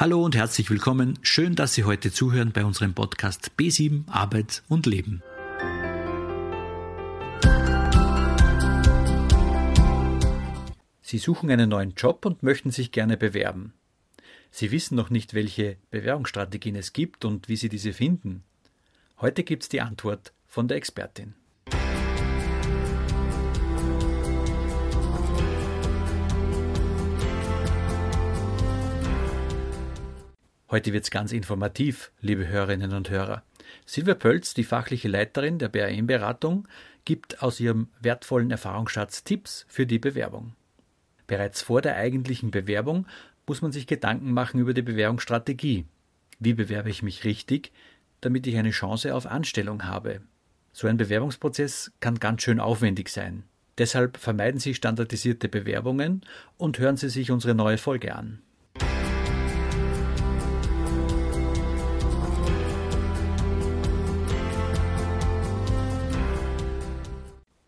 Hallo und herzlich willkommen. Schön, dass Sie heute zuhören bei unserem Podcast B7 Arbeit und Leben. Sie suchen einen neuen Job und möchten sich gerne bewerben. Sie wissen noch nicht, welche Bewerbungsstrategien es gibt und wie Sie diese finden. Heute gibt es die Antwort von der Expertin. Heute wird es ganz informativ, liebe Hörerinnen und Hörer. Silvia Pölz, die fachliche Leiterin der BRM-Beratung, gibt aus ihrem wertvollen Erfahrungsschatz Tipps für die Bewerbung. Bereits vor der eigentlichen Bewerbung muss man sich Gedanken machen über die Bewerbungsstrategie. Wie bewerbe ich mich richtig, damit ich eine Chance auf Anstellung habe? So ein Bewerbungsprozess kann ganz schön aufwendig sein. Deshalb vermeiden Sie standardisierte Bewerbungen und hören Sie sich unsere neue Folge an.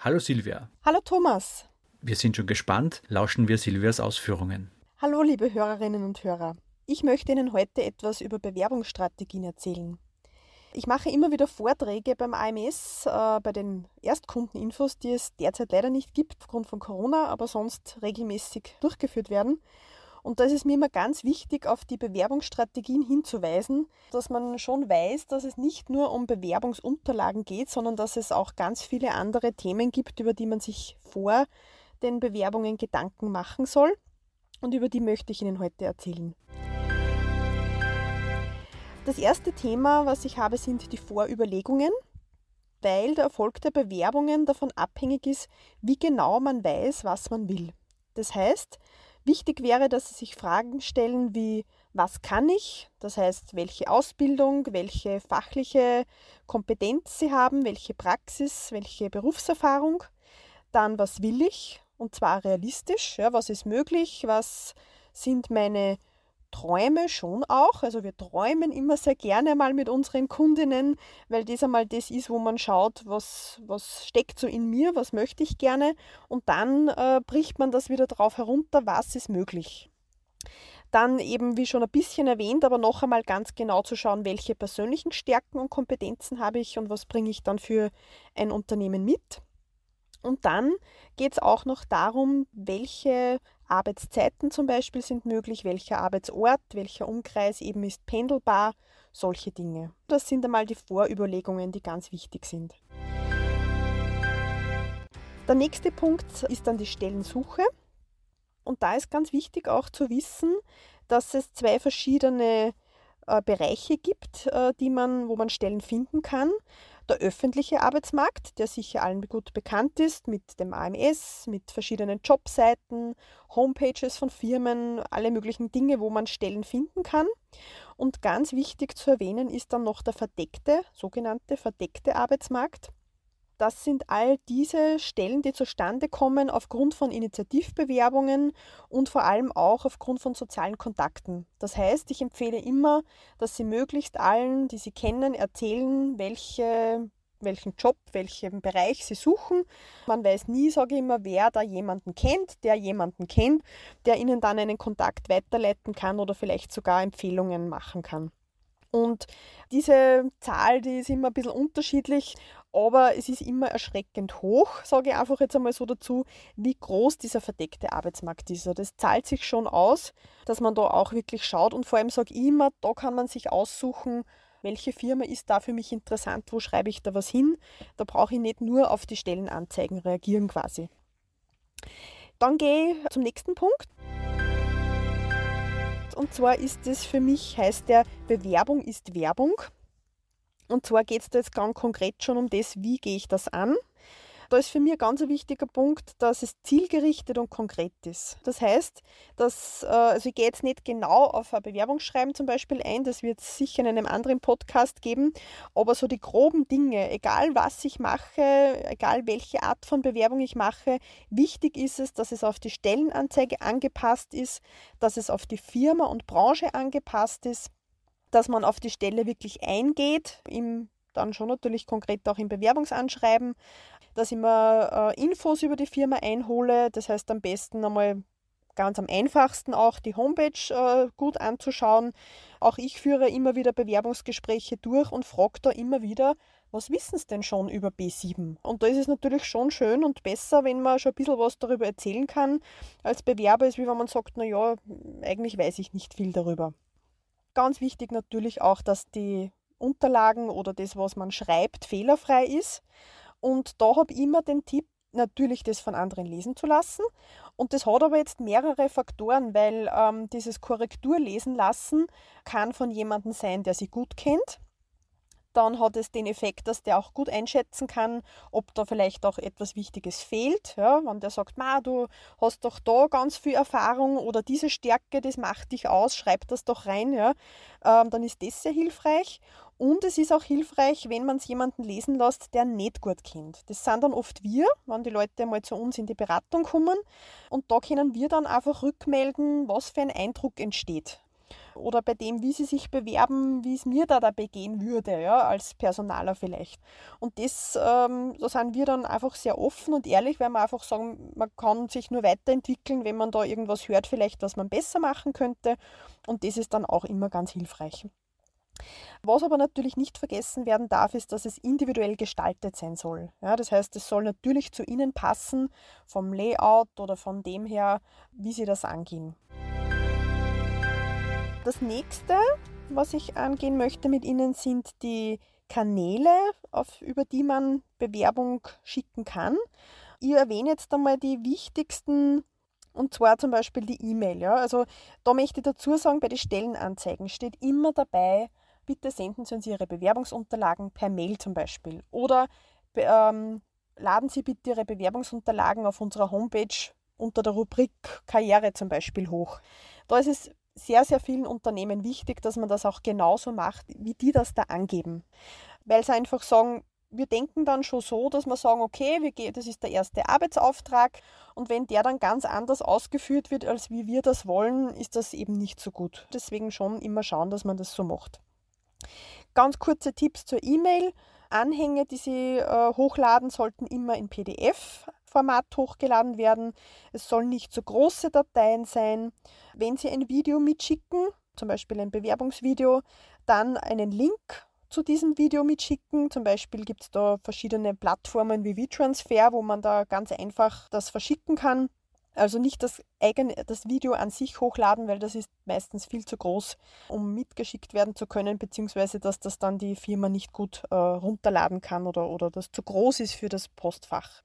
Hallo Silvia. Hallo Thomas. Wir sind schon gespannt, lauschen wir Silvias Ausführungen. Hallo liebe Hörerinnen und Hörer. Ich möchte Ihnen heute etwas über Bewerbungsstrategien erzählen. Ich mache immer wieder Vorträge beim AMS, äh, bei den Erstkundeninfos, die es derzeit leider nicht gibt aufgrund von Corona, aber sonst regelmäßig durchgeführt werden. Und da ist es mir immer ganz wichtig, auf die Bewerbungsstrategien hinzuweisen, dass man schon weiß, dass es nicht nur um Bewerbungsunterlagen geht, sondern dass es auch ganz viele andere Themen gibt, über die man sich vor den Bewerbungen Gedanken machen soll. Und über die möchte ich Ihnen heute erzählen. Das erste Thema, was ich habe, sind die Vorüberlegungen, weil der Erfolg der Bewerbungen davon abhängig ist, wie genau man weiß, was man will. Das heißt, Wichtig wäre, dass Sie sich Fragen stellen wie, was kann ich? Das heißt, welche Ausbildung, welche fachliche Kompetenz Sie haben, welche Praxis, welche Berufserfahrung. Dann, was will ich? Und zwar realistisch. Ja, was ist möglich? Was sind meine Träume schon auch. Also wir träumen immer sehr gerne mal mit unseren Kundinnen, weil das einmal das ist, wo man schaut, was, was steckt so in mir, was möchte ich gerne. Und dann äh, bricht man das wieder drauf herunter, was ist möglich. Dann eben, wie schon ein bisschen erwähnt, aber noch einmal ganz genau zu schauen, welche persönlichen Stärken und Kompetenzen habe ich und was bringe ich dann für ein Unternehmen mit. Und dann geht es auch noch darum, welche Arbeitszeiten zum Beispiel sind möglich, welcher Arbeitsort, welcher Umkreis eben ist pendelbar, solche Dinge. Das sind einmal die Vorüberlegungen, die ganz wichtig sind. Der nächste Punkt ist dann die Stellensuche. Und da ist ganz wichtig auch zu wissen, dass es zwei verschiedene äh, Bereiche gibt, äh, die man, wo man Stellen finden kann der öffentliche Arbeitsmarkt, der sicher allen gut bekannt ist, mit dem AMS, mit verschiedenen Jobseiten, Homepages von Firmen, alle möglichen Dinge, wo man Stellen finden kann. Und ganz wichtig zu erwähnen ist dann noch der verdeckte, sogenannte verdeckte Arbeitsmarkt. Das sind all diese Stellen, die zustande kommen aufgrund von Initiativbewerbungen und vor allem auch aufgrund von sozialen Kontakten. Das heißt, ich empfehle immer, dass Sie möglichst allen, die Sie kennen, erzählen, welche welchen Job, welchen Bereich sie suchen. Man weiß nie, sage ich immer, wer da jemanden kennt, der jemanden kennt, der ihnen dann einen Kontakt weiterleiten kann oder vielleicht sogar Empfehlungen machen kann. Und diese Zahl, die ist immer ein bisschen unterschiedlich, aber es ist immer erschreckend hoch, sage ich einfach jetzt einmal so dazu, wie groß dieser verdeckte Arbeitsmarkt ist. Also das zahlt sich schon aus, dass man da auch wirklich schaut und vor allem sage ich immer, da kann man sich aussuchen, welche Firma ist da für mich interessant, wo schreibe ich da was hin. Da brauche ich nicht nur auf die Stellenanzeigen reagieren quasi. Dann gehe ich zum nächsten Punkt. Und zwar ist es für mich, heißt der, Bewerbung ist Werbung. Und zwar geht es da jetzt ganz konkret schon um das, wie gehe ich das an da ist für mich ein ganz wichtiger Punkt, dass es zielgerichtet und konkret ist. Das heißt, dass, äh, also ich gehe jetzt nicht genau auf ein Bewerbungsschreiben zum Beispiel ein, das wird es sicher in einem anderen Podcast geben, aber so die groben Dinge, egal was ich mache, egal welche Art von Bewerbung ich mache, wichtig ist es, dass es auf die Stellenanzeige angepasst ist, dass es auf die Firma und Branche angepasst ist, dass man auf die Stelle wirklich eingeht, im dann schon natürlich konkret auch im Bewerbungsanschreiben, dass ich mir äh, Infos über die Firma einhole. Das heißt am besten einmal ganz am einfachsten auch die Homepage äh, gut anzuschauen. Auch ich führe immer wieder Bewerbungsgespräche durch und frage da immer wieder, was wissen Sie denn schon über B7? Und da ist es natürlich schon schön und besser, wenn man schon ein bisschen was darüber erzählen kann, als Bewerber ist, wie wenn man sagt, naja, eigentlich weiß ich nicht viel darüber. Ganz wichtig natürlich auch, dass die Unterlagen oder das, was man schreibt, fehlerfrei ist. Und da habe ich immer den Tipp, natürlich das von anderen lesen zu lassen. Und das hat aber jetzt mehrere Faktoren, weil ähm, dieses Korrektur lesen lassen kann von jemandem sein, der sie gut kennt dann hat es den Effekt, dass der auch gut einschätzen kann, ob da vielleicht auch etwas Wichtiges fehlt. Ja, wenn der sagt, Ma, du hast doch da ganz viel Erfahrung oder diese Stärke, das macht dich aus, schreib das doch rein, ja, ähm, dann ist das sehr hilfreich. Und es ist auch hilfreich, wenn man es jemanden lesen lässt, der nicht gut kennt. Das sind dann oft wir, wenn die Leute mal zu uns in die Beratung kommen. Und da können wir dann einfach rückmelden, was für ein Eindruck entsteht oder bei dem, wie sie sich bewerben, wie es mir da dabei gehen würde, ja, als Personaler vielleicht. Und das, ähm, da sind wir dann einfach sehr offen und ehrlich, weil wir einfach sagen, man kann sich nur weiterentwickeln, wenn man da irgendwas hört, vielleicht, was man besser machen könnte. Und das ist dann auch immer ganz hilfreich. Was aber natürlich nicht vergessen werden darf, ist, dass es individuell gestaltet sein soll. Ja, das heißt, es soll natürlich zu Ihnen passen, vom Layout oder von dem her, wie Sie das angehen. Das nächste, was ich angehen möchte mit Ihnen, sind die Kanäle, auf, über die man Bewerbung schicken kann. Ich erwähne jetzt einmal die wichtigsten und zwar zum Beispiel die E-Mail. Ja. Also da möchte ich dazu sagen, bei den Stellenanzeigen steht immer dabei, bitte senden Sie uns Ihre Bewerbungsunterlagen per Mail zum Beispiel. Oder ähm, laden Sie bitte Ihre Bewerbungsunterlagen auf unserer Homepage unter der Rubrik Karriere zum Beispiel hoch. Da ist es sehr, sehr vielen Unternehmen wichtig, dass man das auch genauso macht, wie die das da angeben. Weil sie einfach sagen, wir denken dann schon so, dass wir sagen, okay, wir, das ist der erste Arbeitsauftrag und wenn der dann ganz anders ausgeführt wird, als wie wir das wollen, ist das eben nicht so gut. Deswegen schon immer schauen, dass man das so macht. Ganz kurze Tipps zur E-Mail. Anhänge, die Sie äh, hochladen, sollten immer in PDF Format hochgeladen werden. Es sollen nicht so große Dateien sein. Wenn Sie ein Video mitschicken, zum Beispiel ein Bewerbungsvideo, dann einen Link zu diesem Video mitschicken. Zum Beispiel gibt es da verschiedene Plattformen wie WeTransfer, wo man da ganz einfach das verschicken kann. Also nicht das eigene, das Video an sich hochladen, weil das ist meistens viel zu groß, um mitgeschickt werden zu können, beziehungsweise dass das dann die Firma nicht gut äh, runterladen kann oder, oder das zu groß ist für das Postfach.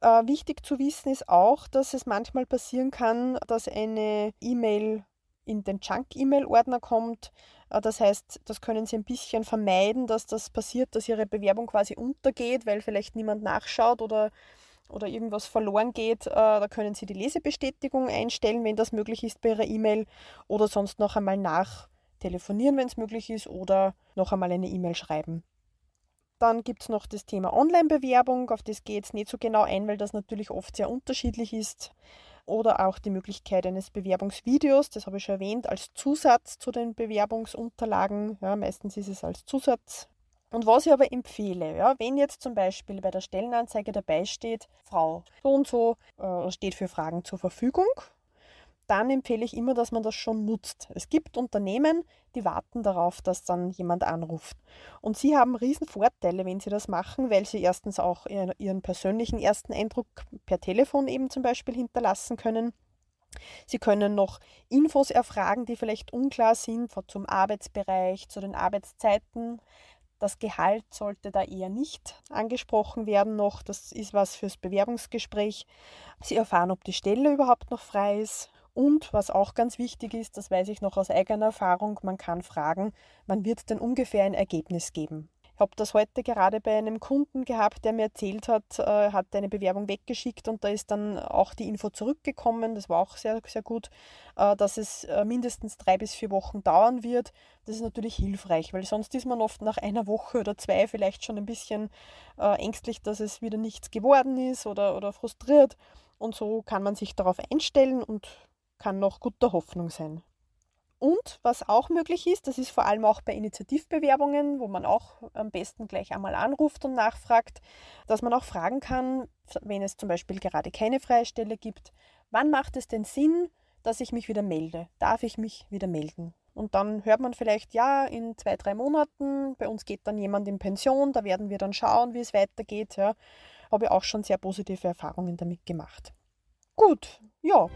Äh, wichtig zu wissen ist auch, dass es manchmal passieren kann, dass eine E-Mail in den Junk-E-Mail-Ordner kommt. Äh, das heißt, das können Sie ein bisschen vermeiden, dass das passiert, dass Ihre Bewerbung quasi untergeht, weil vielleicht niemand nachschaut oder, oder irgendwas verloren geht. Äh, da können Sie die Lesebestätigung einstellen, wenn das möglich ist bei Ihrer E-Mail oder sonst noch einmal nachtelefonieren, wenn es möglich ist oder noch einmal eine E-Mail schreiben. Dann gibt es noch das Thema Online-Bewerbung, auf das ich jetzt nicht so genau ein, weil das natürlich oft sehr unterschiedlich ist. Oder auch die Möglichkeit eines Bewerbungsvideos, das habe ich schon erwähnt, als Zusatz zu den Bewerbungsunterlagen. Ja, meistens ist es als Zusatz. Und was ich aber empfehle, ja, wenn jetzt zum Beispiel bei der Stellenanzeige dabei steht, Frau so und so äh, steht für Fragen zur Verfügung, dann empfehle ich immer, dass man das schon nutzt. Es gibt Unternehmen, die warten darauf, dass dann jemand anruft. Und sie haben riesen Vorteile, wenn sie das machen, weil sie erstens auch ihren persönlichen ersten Eindruck per Telefon eben zum Beispiel hinterlassen können. Sie können noch Infos erfragen, die vielleicht unklar sind, zum Arbeitsbereich, zu den Arbeitszeiten. Das Gehalt sollte da eher nicht angesprochen werden noch. Das ist was fürs Bewerbungsgespräch. Sie erfahren, ob die Stelle überhaupt noch frei ist und was auch ganz wichtig ist, das weiß ich noch aus eigener Erfahrung, man kann fragen, man wird dann ungefähr ein Ergebnis geben. Ich habe das heute gerade bei einem Kunden gehabt, der mir erzählt hat, äh, hat eine Bewerbung weggeschickt und da ist dann auch die Info zurückgekommen. Das war auch sehr, sehr gut, äh, dass es äh, mindestens drei bis vier Wochen dauern wird. Das ist natürlich hilfreich, weil sonst ist man oft nach einer Woche oder zwei vielleicht schon ein bisschen ängstlich, dass es wieder nichts geworden ist oder, oder frustriert. Und so kann man sich darauf einstellen und kann noch guter Hoffnung sein. Und was auch möglich ist, das ist vor allem auch bei Initiativbewerbungen, wo man auch am besten gleich einmal anruft und nachfragt, dass man auch fragen kann, wenn es zum Beispiel gerade keine freie Stelle gibt, wann macht es denn Sinn, dass ich mich wieder melde. Darf ich mich wieder melden? Und dann hört man vielleicht, ja, in zwei, drei Monaten, bei uns geht dann jemand in Pension, da werden wir dann schauen, wie es weitergeht. Ja. Habe ich auch schon sehr positive Erfahrungen damit gemacht. Gut, ja.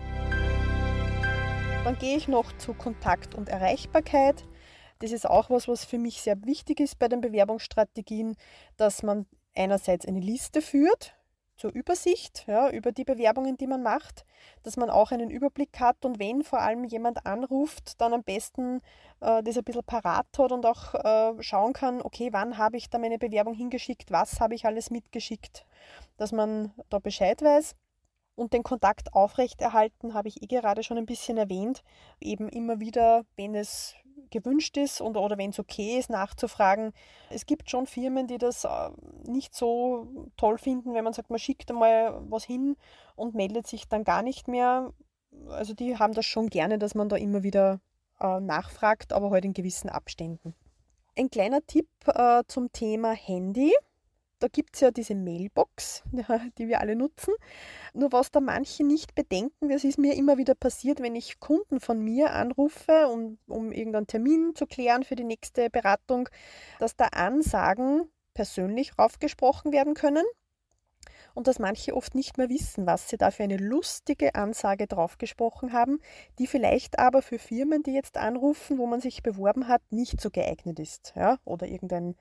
Dann gehe ich noch zu Kontakt und Erreichbarkeit. Das ist auch was, was für mich sehr wichtig ist bei den Bewerbungsstrategien, dass man einerseits eine Liste führt zur Übersicht ja, über die Bewerbungen, die man macht, dass man auch einen Überblick hat und wenn vor allem jemand anruft, dann am besten äh, das ein bisschen parat hat und auch äh, schauen kann, okay, wann habe ich da meine Bewerbung hingeschickt, was habe ich alles mitgeschickt, dass man da Bescheid weiß. Und den Kontakt aufrechterhalten habe ich eh gerade schon ein bisschen erwähnt. Eben immer wieder, wenn es gewünscht ist und, oder wenn es okay ist, nachzufragen. Es gibt schon Firmen, die das äh, nicht so toll finden, wenn man sagt, man schickt einmal was hin und meldet sich dann gar nicht mehr. Also die haben das schon gerne, dass man da immer wieder äh, nachfragt, aber halt in gewissen Abständen. Ein kleiner Tipp äh, zum Thema Handy da gibt es ja diese Mailbox, die wir alle nutzen. Nur was da manche nicht bedenken, das ist mir immer wieder passiert, wenn ich Kunden von mir anrufe, um, um irgendeinen Termin zu klären für die nächste Beratung, dass da Ansagen persönlich raufgesprochen werden können und dass manche oft nicht mehr wissen, was sie da für eine lustige Ansage draufgesprochen haben, die vielleicht aber für Firmen, die jetzt anrufen, wo man sich beworben hat, nicht so geeignet ist. Ja? Oder irgendein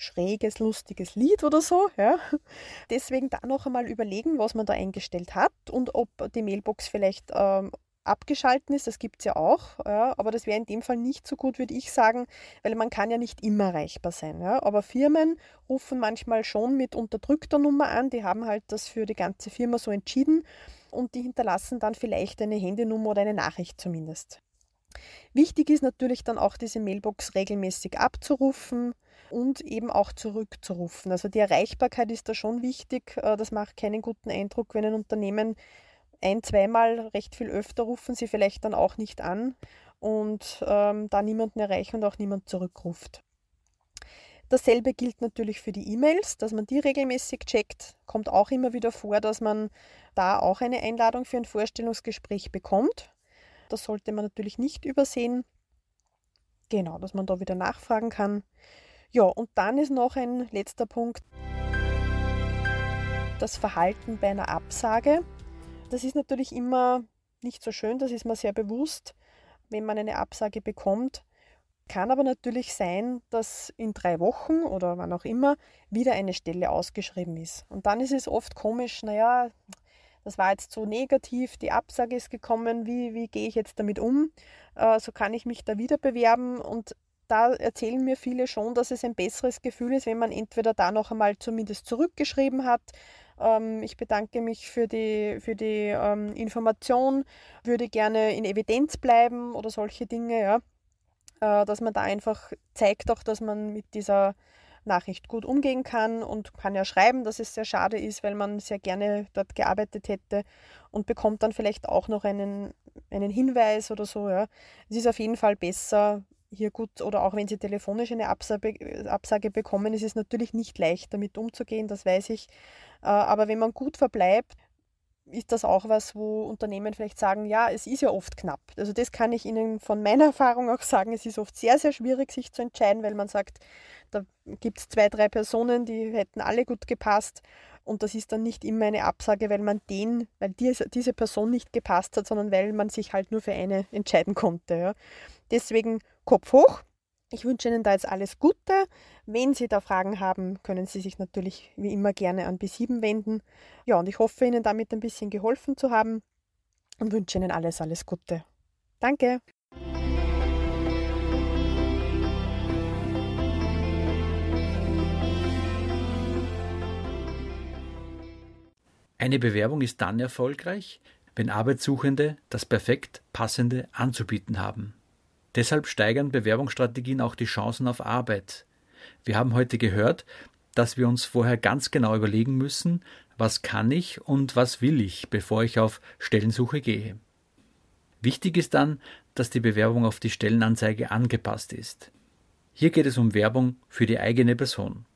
schräges, lustiges Lied oder so. Ja. Deswegen da noch einmal überlegen, was man da eingestellt hat und ob die Mailbox vielleicht ähm, abgeschalten ist. Das gibt es ja auch. Ja. Aber das wäre in dem Fall nicht so gut, würde ich sagen, weil man kann ja nicht immer erreichbar sein. Ja. Aber Firmen rufen manchmal schon mit unterdrückter Nummer an. Die haben halt das für die ganze Firma so entschieden und die hinterlassen dann vielleicht eine Handynummer oder eine Nachricht zumindest. Wichtig ist natürlich dann auch diese Mailbox regelmäßig abzurufen und eben auch zurückzurufen. Also die Erreichbarkeit ist da schon wichtig. Äh, das macht keinen guten Eindruck, wenn ein Unternehmen ein, zweimal recht viel öfter rufen sie vielleicht dann auch nicht an und ähm, da niemanden erreichen und auch niemand zurückruft. Dasselbe gilt natürlich für die E-Mails, dass man die regelmäßig checkt. Kommt auch immer wieder vor, dass man da auch eine Einladung für ein Vorstellungsgespräch bekommt. Das sollte man natürlich nicht übersehen. Genau, dass man da wieder nachfragen kann. Ja, und dann ist noch ein letzter Punkt. Das Verhalten bei einer Absage. Das ist natürlich immer nicht so schön, das ist mir sehr bewusst, wenn man eine Absage bekommt. Kann aber natürlich sein, dass in drei Wochen oder wann auch immer wieder eine Stelle ausgeschrieben ist. Und dann ist es oft komisch, naja, das war jetzt so negativ, die Absage ist gekommen, wie, wie gehe ich jetzt damit um? Äh, so kann ich mich da wieder bewerben und da erzählen mir viele schon, dass es ein besseres Gefühl ist, wenn man entweder da noch einmal zumindest zurückgeschrieben hat. Ähm, ich bedanke mich für die, für die ähm, Information, würde gerne in Evidenz bleiben oder solche Dinge, ja. Äh, dass man da einfach zeigt auch, dass man mit dieser Nachricht gut umgehen kann und kann ja schreiben, dass es sehr schade ist, weil man sehr gerne dort gearbeitet hätte und bekommt dann vielleicht auch noch einen, einen Hinweis oder so. Ja. Es ist auf jeden Fall besser, hier gut, oder auch wenn Sie telefonisch eine Absage, bekommen, ist es natürlich nicht leicht, damit umzugehen, das weiß ich. Äh, aber wenn man gut verbleibt, ist das auch was, wo Unternehmen vielleicht sagen, ja, es ist ja oft knapp. Also das kann ich Ihnen von meiner Erfahrung auch sagen. Es ist oft sehr, sehr schwierig, sich zu entscheiden, weil man sagt, da gibt es zwei, drei Personen, die hätten alle gut gepasst. Und das ist dann nicht immer eine Absage, weil man den, weil diese, Person nicht gepasst hat, sondern weil man sich halt nur für eine entscheiden konnte. Deswegen Kopf hoch. Ich wünsche Ihnen da jetzt alles Gute. Wenn Sie da Fragen haben, können Sie sich natürlich wie immer gerne an B7 wenden. Ja, und ich hoffe, Ihnen damit ein bisschen geholfen zu haben und wünsche Ihnen alles, alles Gute. Danke. Eine Bewerbung ist dann erfolgreich, wenn Arbeitssuchende das perfekt passende anzubieten haben. Deshalb steigern Bewerbungsstrategien auch die Chancen auf Arbeit. Wir haben heute gehört, dass wir uns vorher ganz genau überlegen müssen, was kann ich und was will ich, bevor ich auf Stellensuche gehe. Wichtig ist dann, dass die Bewerbung auf die Stellenanzeige angepasst ist. Hier geht es um Werbung für die eigene Person.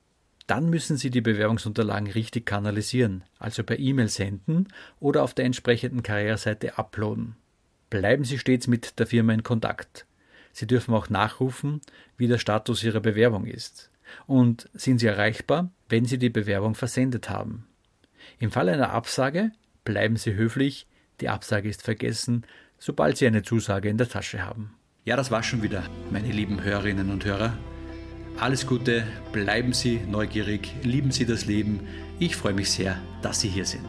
Dann müssen Sie die Bewerbungsunterlagen richtig kanalisieren, also per E-Mail senden oder auf der entsprechenden Karriereseite uploaden. bleiben Sie stets mit der Firma in Kontakt. Sie dürfen auch nachrufen, wie der Status Ihrer Bewerbung ist. Und sind Sie erreichbar, wenn Sie die Bewerbung versendet haben. Im Fall einer Absage bleiben Sie höflich, die Absage ist vergessen, sobald Sie eine Zusage in der Tasche haben. Ja, das war schon wieder, meine lieben Hörerinnen und Hörer. Alles Gute, bleiben Sie neugierig, lieben Sie das Leben. Ich freue mich sehr, dass Sie hier sind.